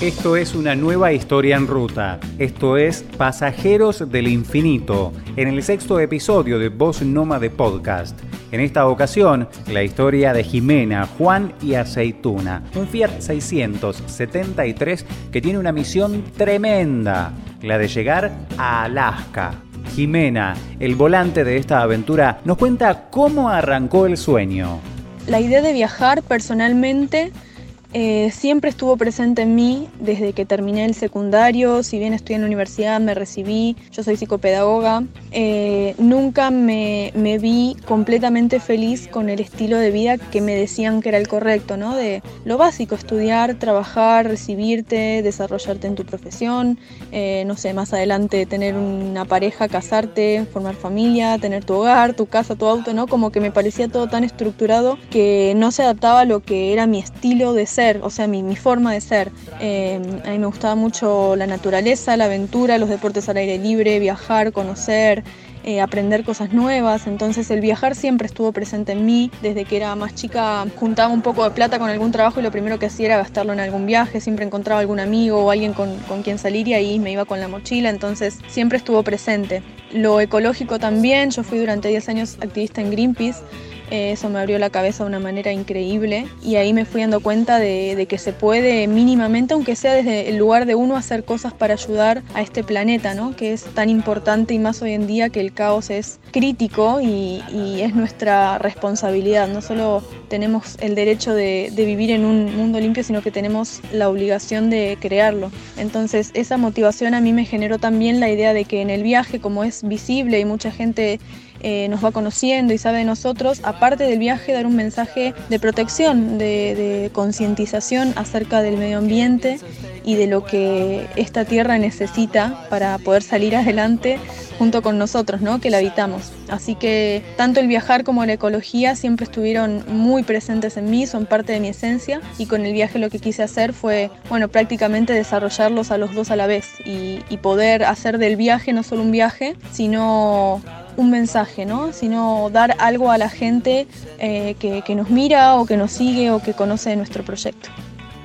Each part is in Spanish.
Esto es una nueva historia en ruta. Esto es Pasajeros del Infinito, en el sexto episodio de Voz Nómade Podcast. En esta ocasión, la historia de Jimena, Juan y Aceituna, un Fiat 673 que tiene una misión tremenda, la de llegar a Alaska. Jimena, el volante de esta aventura, nos cuenta cómo arrancó el sueño. La idea de viajar personalmente eh, siempre estuvo presente en mí desde que terminé el secundario, si bien estoy en la universidad, me recibí, yo soy psicopedagoga, eh, nunca me, me, vi completamente feliz con el estilo de vida que me decían que era el correcto, ¿no? De lo básico, estudiar, trabajar, recibirte, desarrollarte en tu profesión, eh, no sé, más adelante tener una pareja, casarte, formar familia, tener tu hogar, tu casa, tu auto, ¿no? Como que me parecía todo tan estructurado que no se adaptaba a lo que era mi estilo de ser o sea, mi, forma de ser. Eh, a mí me gustaba mucho la naturaleza, la aventura, los deportes al aire libre, viajar, conocer. Eh, aprender cosas nuevas, entonces el viajar siempre estuvo presente en mí, desde que era más chica juntaba un poco de plata con algún trabajo y lo primero que hacía era gastarlo en algún viaje, siempre encontraba algún amigo o alguien con, con quien salir y ahí me iba con la mochila, entonces siempre estuvo presente. Lo ecológico también, yo fui durante 10 años activista en Greenpeace, eso me abrió la cabeza de una manera increíble y ahí me fui dando cuenta de, que se puede mínimamente, aunque sea desde el lugar de uno, hacer cosas para ayudar a este planeta, ¿no? que es tan importante y más hoy en día que el caos es crítico y, es nuestra responsabilidad. No solo tenemos el derecho de, vivir en un mundo limpio, sino que tenemos la obligación de crearlo. Entonces esa motivación a mí me generó también la idea de que en el viaje, como es visible y mucha gente eh, nos va conociendo y sabe de nosotros, aparte del viaje, dar un mensaje de protección, de, concientización acerca del medio ambiente y de lo que esta tierra necesita para poder salir adelante junto con nosotros, ¿no? que la habitamos. Así que tanto el viajar como la ecología siempre estuvieron muy presentes en mí, son parte de mi esencia y con el viaje lo que quise hacer fue, bueno, prácticamente desarrollarlos a los dos a la vez y, y poder hacer del viaje no solo un viaje, sino un mensaje, ¿no? sino dar algo a la gente eh, que, que nos mira o que nos sigue o que conoce nuestro proyecto.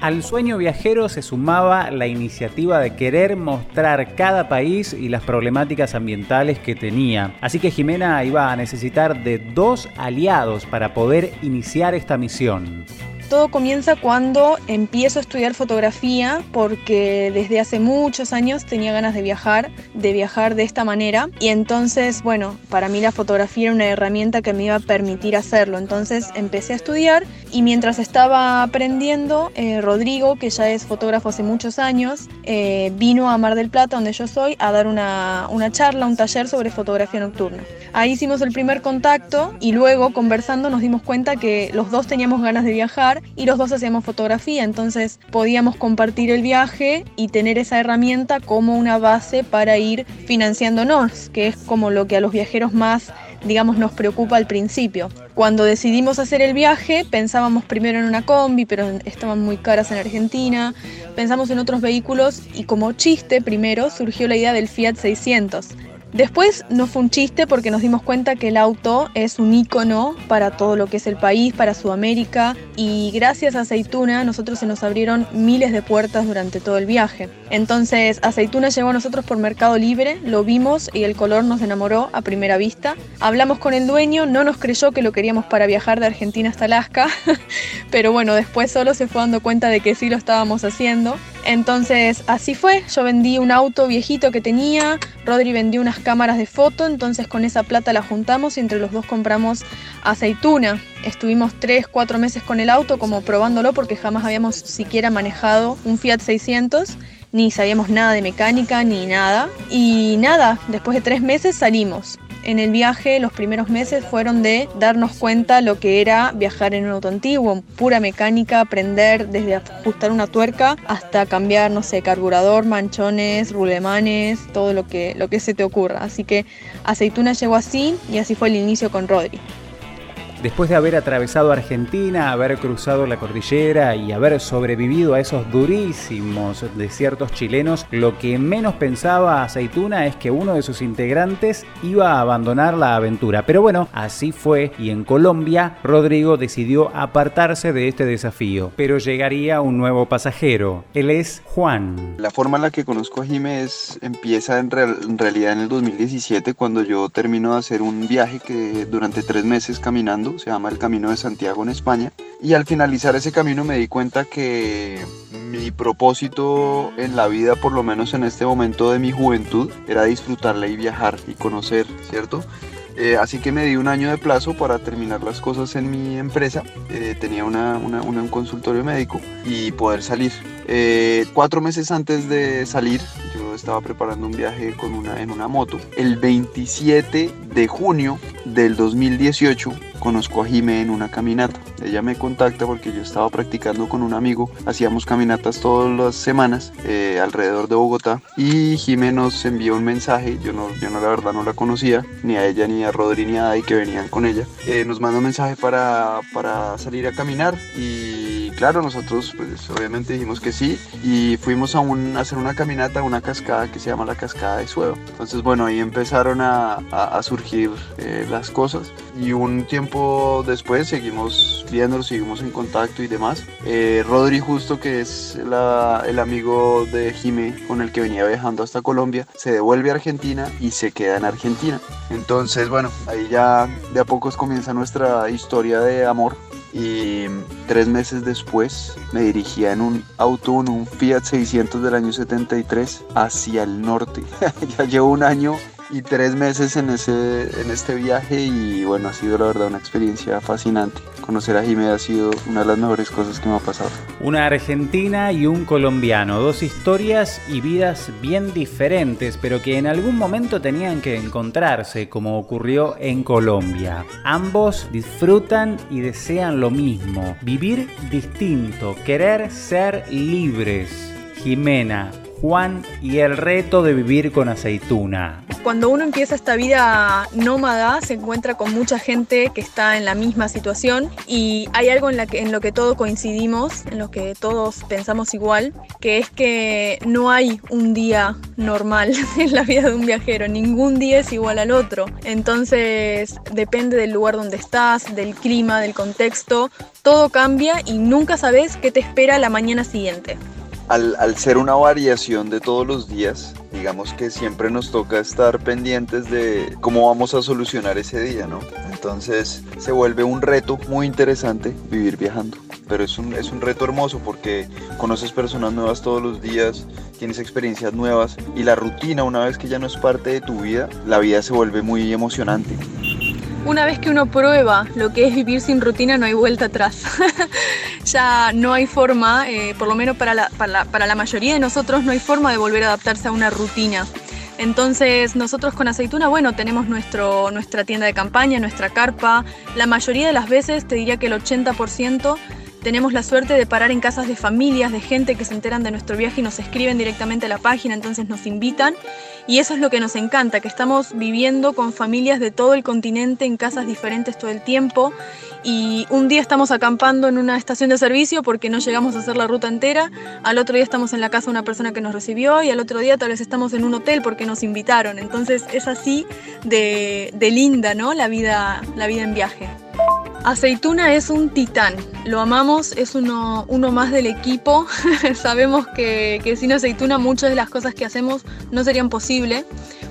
Al sueño viajero se sumaba la iniciativa de querer mostrar cada país y las problemáticas ambientales que tenía. Así que Jimena iba a necesitar de dos aliados para poder iniciar esta misión. Todo comienza cuando empiezo a estudiar fotografía porque desde hace muchos años tenía ganas de viajar, de viajar de esta manera y entonces, bueno, para mí la fotografía era una herramienta que me iba a permitir hacerlo. Entonces empecé a estudiar y mientras estaba aprendiendo, eh, Rodrigo, que ya es fotógrafo hace muchos años, eh, vino a Mar del Plata, donde yo soy, a dar una, una charla, un taller sobre fotografía nocturna. Ahí hicimos el primer contacto y luego conversando nos dimos cuenta que los dos teníamos ganas de viajar y los dos hacíamos fotografía, entonces podíamos compartir el viaje y tener esa herramienta como una base para ir financiándonos, que es como lo que a los viajeros más digamos, nos preocupa al principio. Cuando decidimos hacer el viaje, pensábamos primero en una combi, pero estaban muy caras en Argentina. Pensamos en otros vehículos y como chiste primero surgió la idea del Fiat 600. Después no fue un chiste porque nos dimos cuenta que el auto es un icono para todo lo que es el país, para Sudamérica y gracias a Aceituna nosotros se nos abrieron miles de puertas durante todo el viaje. Entonces Aceituna llegó a nosotros por Mercado Libre, lo vimos y el color nos enamoró a primera vista. Hablamos con el dueño, no nos creyó que lo queríamos para viajar de Argentina hasta Alaska, pero bueno, después solo se fue dando cuenta de que sí lo estábamos haciendo. Entonces así fue, yo vendí un auto viejito que tenía, Rodri vendió unas cámaras de foto, entonces con esa plata la juntamos y entre los dos compramos aceituna. Estuvimos 3, 4 meses con el auto como probándolo porque jamás habíamos siquiera manejado un Fiat 600 ni sabíamos nada de mecánica ni nada. Y nada, después de tres meses salimos en el viaje los primeros meses fueron de darnos cuenta lo que era viajar en un auto antiguo, pura mecánica, aprender desde ajustar una tuerca hasta cambiar, no sé, carburador, manchones, rulemanes, todo lo que, lo que se te ocurra. Así que Aceituna llegó así y así fue el inicio con Rodri. Después de haber atravesado Argentina, haber cruzado la cordillera y haber sobrevivido a esos durísimos desiertos chilenos, lo que menos pensaba Aceituna es que uno de sus integrantes iba a abandonar la aventura. Pero bueno, así fue y en Colombia Rodrigo decidió apartarse de este desafío. Pero llegaría un nuevo pasajero. Él es Juan. La forma en la que conozco a Jiménez empieza en, en realidad en el 2017 cuando yo termino de hacer un viaje que durante tres meses caminando, se llama el Camino de Santiago en España. Y al finalizar ese camino me di cuenta que mi propósito en la vida, por lo menos en este momento de mi juventud, era disfrutarla y viajar y conocer, ¿cierto? Eh, así que me di un año de plazo para terminar las cosas en mi empresa. Eh, tenía una, un consultorio médico y poder salir. Eh, cuatro meses antes de salir, yo estaba preparando un viaje con una, en una moto. El 27 de junio del 2018 conozco a Jime en una caminata. Ella me contacta porque yo estaba practicando con un amigo, hacíamos caminatas todas las semanas eh, alrededor de Bogotá y Jime nos envió un mensaje, yo no, yo no la verdad no la conocía, ni a ella ni a Rodri ni a Dai que venían con ella. Eh, nos mandó un mensaje para, para salir a caminar y claro, nosotros pues obviamente dijimos que sí y fuimos a, un, hacer una caminata, una cascada que se llama la cascada de Suedo. Entonces bueno, ahí empezaron a, a, surgir eh, las cosas y un tiempo después seguimos viéndolo, seguimos en contacto y demás. Eh, Rodri justo que es el amigo de Jime con el que venía viajando hasta Colombia, se devuelve a Argentina y se queda en Argentina. Entonces bueno, ahí ya de a pocos comienza nuestra historia de amor y tres meses después me dirigía en un auto, en un Fiat 600 del año 73 hacia el norte. ya llevo un año y tres meses en, ese, en este viaje y bueno, ha sido la verdad una experiencia fascinante. Conocer a Jimé ha sido una de las mejores cosas que me ha pasado. Una argentina y un colombiano, dos historias y vidas bien diferentes, pero que en algún momento tenían que encontrarse, como ocurrió en Colombia. Ambos disfrutan y desean lo mismo, vivir distinto, querer ser libres. Jimena, Juan y el reto de vivir con aceituna. Cuando uno empieza esta vida nómada se encuentra con mucha gente que está en la misma situación y hay algo en, la que, en lo que todos coincidimos, en lo que todos pensamos igual, que es que no hay un día normal en la vida de un viajero, ningún día es igual al otro. Entonces depende del lugar donde estás, del clima, del contexto, todo cambia y nunca sabes qué te espera la mañana siguiente al, ser una variación de todos los días, digamos que siempre nos toca estar pendientes de cómo vamos a solucionar ese día, ¿no? Entonces se vuelve un reto muy interesante vivir viajando. Pero es un, es un reto hermoso porque conoces personas nuevas todos los días, tienes experiencias nuevas y la rutina, una vez que ya no es parte de tu vida, la vida se vuelve muy emocionante. Una vez que uno prueba lo que es vivir sin rutina, no hay vuelta atrás. ya no hay forma, eh, por lo menos para la, para, la, mayoría de nosotros, no hay forma de volver a adaptarse a una rutina. Entonces nosotros con aceituna, bueno, tenemos nuestro, nuestra tienda de campaña, nuestra carpa. La mayoría de las veces, te diría que el 80%, tenemos la suerte de parar en casas de familias, de gente que se enteran de nuestro viaje y nos escriben directamente a la página, entonces nos invitan. Y eso es lo que nos encanta, que estamos viviendo con familias de todo el continente en casas diferentes todo el tiempo. Y un día estamos acampando en una estación de servicio porque no llegamos a hacer la ruta entera, al otro día estamos en la casa de una persona que nos recibió y al otro día tal vez estamos en un hotel porque nos invitaron. Entonces es así de, linda, ¿no? La vida, la vida en viaje. Aceituna es un titán, lo amamos, es uno, más del equipo. Sabemos que, que, sin Aceituna muchas de las cosas que hacemos no serían posibles,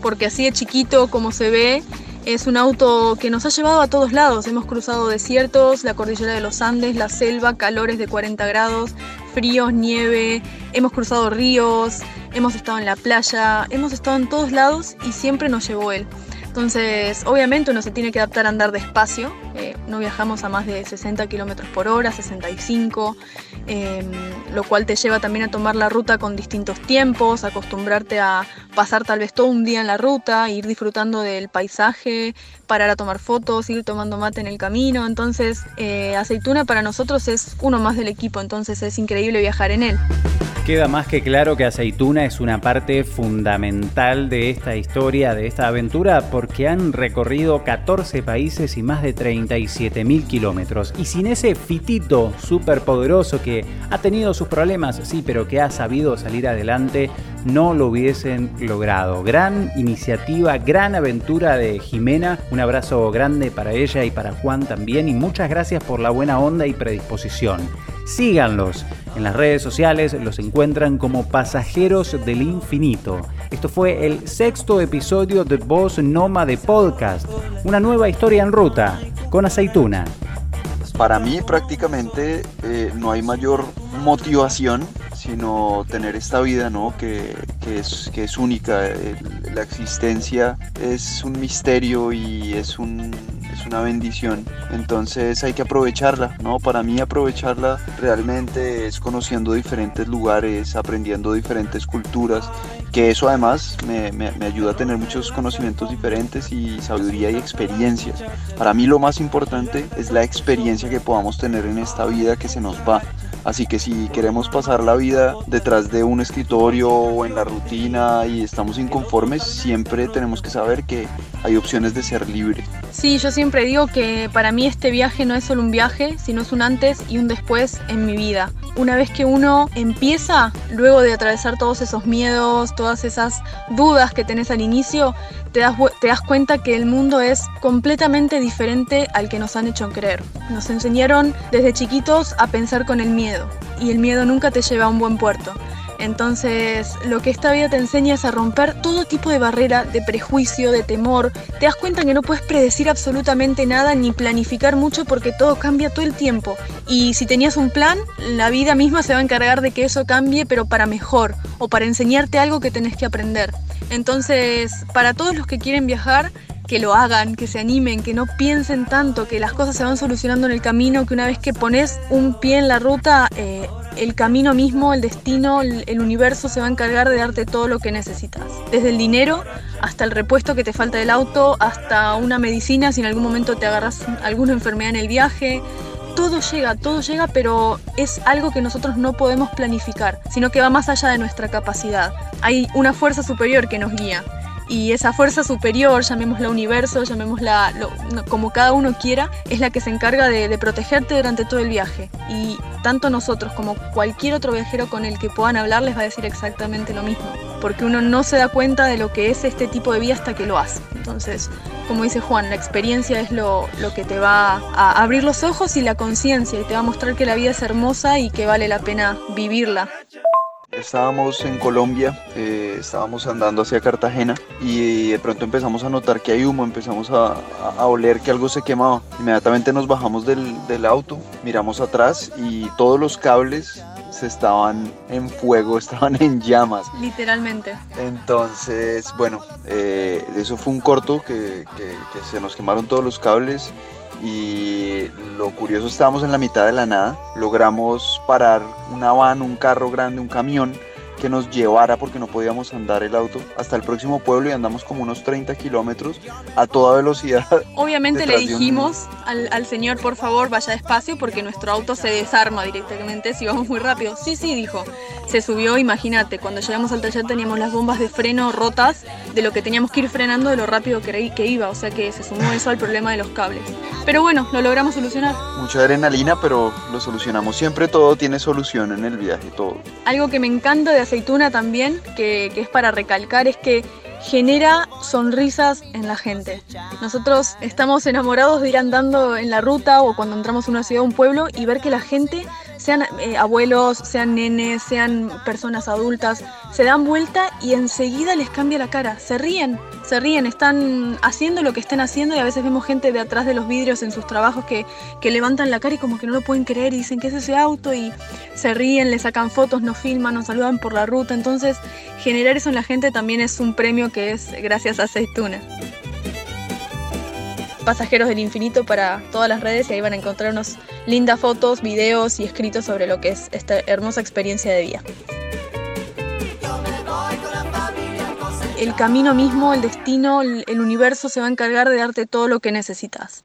porque así de chiquito como se ve, es un auto que nos ha llevado a todos lados. Hemos cruzado desiertos, la cordillera de los Andes, la selva, calores de 40 grados, fríos, nieve, hemos cruzado ríos, hemos estado en la playa, hemos estado en todos lados y siempre nos llevó él. Entonces, obviamente uno se tiene que adaptar a andar despacio. Eh, no viajamos a más de 60 kilómetros por hora, 65, em, lo cual te lleva también a tomar la ruta con distintos tiempos, acostumbrarte a pasar tal vez todo un día en la ruta, ir disfrutando del paisaje, parar a tomar fotos, ir tomando mate en el camino. Entonces, eh, Aceituna para nosotros es uno más del equipo, entonces es increíble viajar en él. Queda más que claro que Aceituna es una parte fundamental de esta historia, de esta aventura, porque han recorrido 14 países y más de 37 mil kilómetros. Y sin ese fitito súper poderoso que ha tenido sus problemas, sí, pero que ha sabido salir adelante, no lo hubiesen logrado. Gran iniciativa, gran aventura de Jimena. Un abrazo grande para ella y para Juan también. Y muchas gracias por la buena onda y predisposición. Síganlos. En las redes sociales los encuentran como Pasajeros del Infinito. Esto fue el sexto episodio de Voz de Podcast, una nueva historia en ruta con aceituna. Para mí prácticamente eh, no hay mayor motivación sino tener esta vida ¿no? que, es, que es única. la existencia es un misterio y es un es una bendición. Entonces hay que aprovecharla, ¿no? Para mí aprovecharla realmente es conociendo diferentes lugares, aprendiendo diferentes culturas, que eso además me, me, me ayuda a tener muchos conocimientos diferentes y sabiduría y experiencias. Para mí lo más importante es la experiencia que podamos tener en esta vida que se nos va. Así que si queremos pasar la vida detrás de un escritorio o en la rutina y estamos inconformes, siempre tenemos que saber que hay opciones de ser libre. Sí, yo siempre digo que para mí este viaje no es solo un viaje, sino es un antes y un después en mi vida. Una vez que uno empieza, luego de atravesar todos esos miedos, todas esas dudas que tenés al inicio, te das, te das cuenta que el mundo es completamente diferente al que nos han hecho creer. Nos enseñaron desde chiquitos a pensar con el miedo y el miedo nunca te lleva a un buen puerto. Entonces, lo que esta vida te enseña es a romper todo tipo de barrera, de prejuicio, de temor. Te das cuenta que no puedes predecir absolutamente nada ni planificar mucho porque todo cambia todo el tiempo. Y si tenías un plan, la vida misma se va a encargar de que eso cambie, pero para mejor o para enseñarte algo que tenés que aprender. Entonces, para todos los que quieren viajar, que lo hagan, que se animen, que no piensen tanto, que las cosas se van solucionando en el camino, que una vez que pones un pie en la ruta, eh, el camino mismo, el destino, el, universo se va a encargar de darte todo lo que necesitas. Desde el dinero hasta el repuesto que te falta del auto, hasta una medicina si en algún momento te agarras alguna enfermedad en el viaje. Todo llega, todo llega, pero es algo que nosotros no podemos planificar, sino que va más allá de nuestra capacidad. Hay una fuerza superior que nos guía y esa fuerza superior, llamémosla universo, llamémosla como cada uno quiera, es la que se encarga de, protegerte durante todo el viaje. Y tanto nosotros como cualquier otro viajero con el que puedan hablar les va a decir exactamente lo mismo, porque uno no se da cuenta de lo que es este tipo de vida hasta que lo hace. Entonces, como dice Juan, la experiencia es lo, lo que te va a abrir los ojos y la conciencia y te va a mostrar que la vida es hermosa y que vale la pena vivirla. Estábamos en Colombia, eh, estábamos andando hacia Cartagena y de pronto empezamos a notar que hay humo, empezamos a, oler que algo se quemaba. Inmediatamente nos bajamos del, auto, miramos atrás y todos los cables estaban en fuego, estaban en llamas. Literalmente. Entonces, bueno, eh, eso fue un corto que, que se nos quemaron todos los cables y lo curioso estábamos en la mitad de la nada, logramos parar una van, un carro grande, un camión que nos llevara porque no podíamos andar el auto hasta el próximo pueblo y andamos como unos 30 kilómetros a toda velocidad. Obviamente le dijimos al, señor por favor vaya despacio porque nuestro auto se desarma directamente si vamos muy rápido. Sí, sí, dijo. Se subió, imagínate, cuando llegamos al taller teníamos las bombas de freno rotas de lo que teníamos que ir frenando de lo rápido que, que iba, o sea que se sumó eso al problema de los cables. Pero bueno, lo logramos solucionar. Mucha adrenalina, pero lo solucionamos. Siempre todo tiene solución en el viaje, todo. Algo que me encanta de aceituna también, que, es para recalcar, es que genera sonrisas en la gente. Nosotros estamos enamorados de ir andando en la ruta o cuando entramos a una ciudad o un pueblo y ver que la gente sean eh, abuelos, sean nenes, sean personas adultas, se dan vuelta y enseguida les cambia la cara, se ríen, se ríen, están haciendo lo que estén haciendo y a veces vemos gente de atrás de los vidrios en sus trabajos que, que levantan la cara y como que no lo pueden creer y dicen que es ese auto y se ríen, le sacan fotos, nos filman, nos saludan por la ruta, entonces generar eso en la gente también es un premio que es gracias a Aceituna pasajeros del infinito para todas las redes y ahí van a encontrar unas lindas fotos, videos y escritos sobre lo que es esta hermosa experiencia de vida. El camino mismo, el destino, el universo se va a encargar de darte todo lo que necesitas.